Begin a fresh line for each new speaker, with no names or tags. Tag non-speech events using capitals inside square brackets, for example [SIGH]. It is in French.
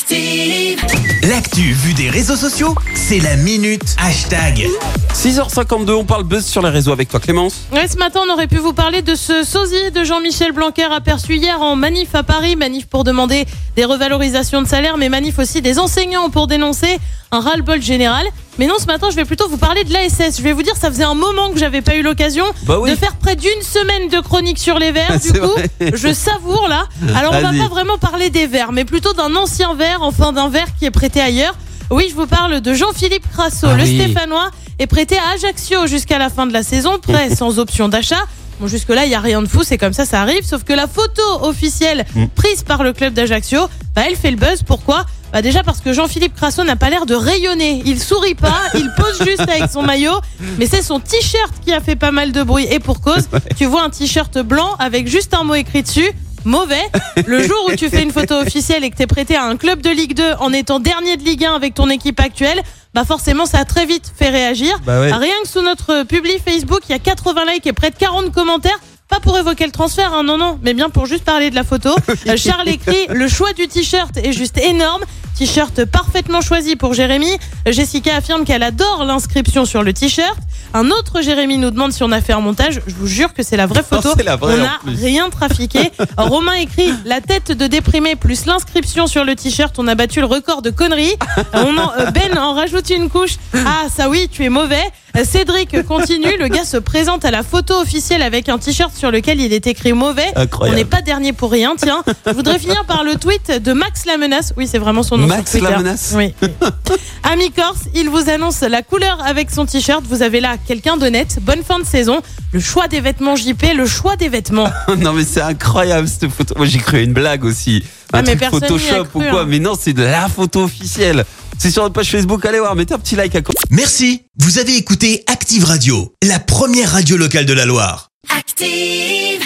Active.
L'actu vue des réseaux sociaux, c'est la minute hashtag.
6h52, on parle buzz sur les réseaux avec toi Clémence.
Ouais, ce matin, on aurait pu vous parler de ce sosie de Jean-Michel Blanquer aperçu hier en manif à Paris. Manif pour demander des revalorisations de salaire, mais manif aussi des enseignants pour dénoncer un ras-le-bol général. Mais non, ce matin, je vais plutôt vous parler de l'ASS. Je vais vous dire, ça faisait un moment que j'avais pas eu l'occasion
Bah oui.
de faire près d'une semaine de chronique sur les verts. [LAUGHS] Du coup,
vrai.
je savoure là. Alors, on va pas vraiment parler des verts, mais plutôt d'un ancien verre, enfin d'un verre qui est prêté ailleurs. Oui, je vous parle de Jean-Philippe Crasso,
Ah
le
oui.
Stéphanois est prêté à Ajaccio jusqu'à la fin de la saison, prêt [LAUGHS] sans option d'achat. Bon, jusque-là, il n'y a rien de fou, c'est comme ça, ça arrive. Sauf que la photo officielle
Mm.
prise par le club d'Ajaccio, bah, elle fait le buzz. Pourquoi? Bah Déjà parce que Jean-Philippe Crasso n'a pas l'air de rayonner. Il sourit pas, [LAUGHS] il pose juste avec son maillot. Mais c'est son t-shirt qui a fait pas mal de bruit. Et pour cause, [LAUGHS] tu vois un t-shirt blanc avec juste un mot écrit dessus. Mauvais. Le jour où tu fais une photo officielle et que t'es prêté à un club de Ligue 2 en étant dernier de Ligue 1 avec ton équipe actuelle, bah forcément ça a très vite fait réagir.
Bah ouais.
Rien que sous notre publi Facebook, il y a 80 likes et près de 40 commentaires. Pas pour évoquer le transfert, hein, non, non, mais bien pour juste parler de la photo. [LAUGHS] Euh, Charles écrit Le choix du t-shirt est juste énorme. T-shirt parfaitement choisi pour Jérémy. Jessica affirme qu'elle adore l'inscription sur le t-shirt. Un autre Jérémy nous demande si on a fait un montage. Je vous jure que c'est la vraie photo.
la vraie,
on n'a rien trafiqué. [LAUGHS] Romain écrit La tête de déprimé plus l'inscription sur le t-shirt. On a battu le record de conneries. [LAUGHS] On en- euh, ben en rajoute une couche. Ah, ça oui, tu es mauvais. Cédric continue. Le gars se présente à la photo officielle avec un t-shirt sur lequel il est écrit mauvais.
Incroyable.
On n'est pas dernier pour rien, tiens. Je voudrais finir par le tweet de Max la menace. Oui, c'est vraiment son nom.
Max
sur
la menace
Oui. Ami Corse, il vous annonce la couleur avec son t-shirt. Vous avez là quelqu'un de net. Bonne fin de saison. Le choix des vêtements JP, le choix des vêtements. [LAUGHS]
non mais c'est incroyable cette photo. Moi j'ai cru une blague aussi. Un
Ah, mais
truc Photoshop
cru,
ou quoi.
hein.
Mais non, c'est de la photo officielle. C'est sur notre page Facebook, allez voir, mettez un petit like à.
Merci, vous avez écouté Active Radio, la première radio locale de la Loire.
Active.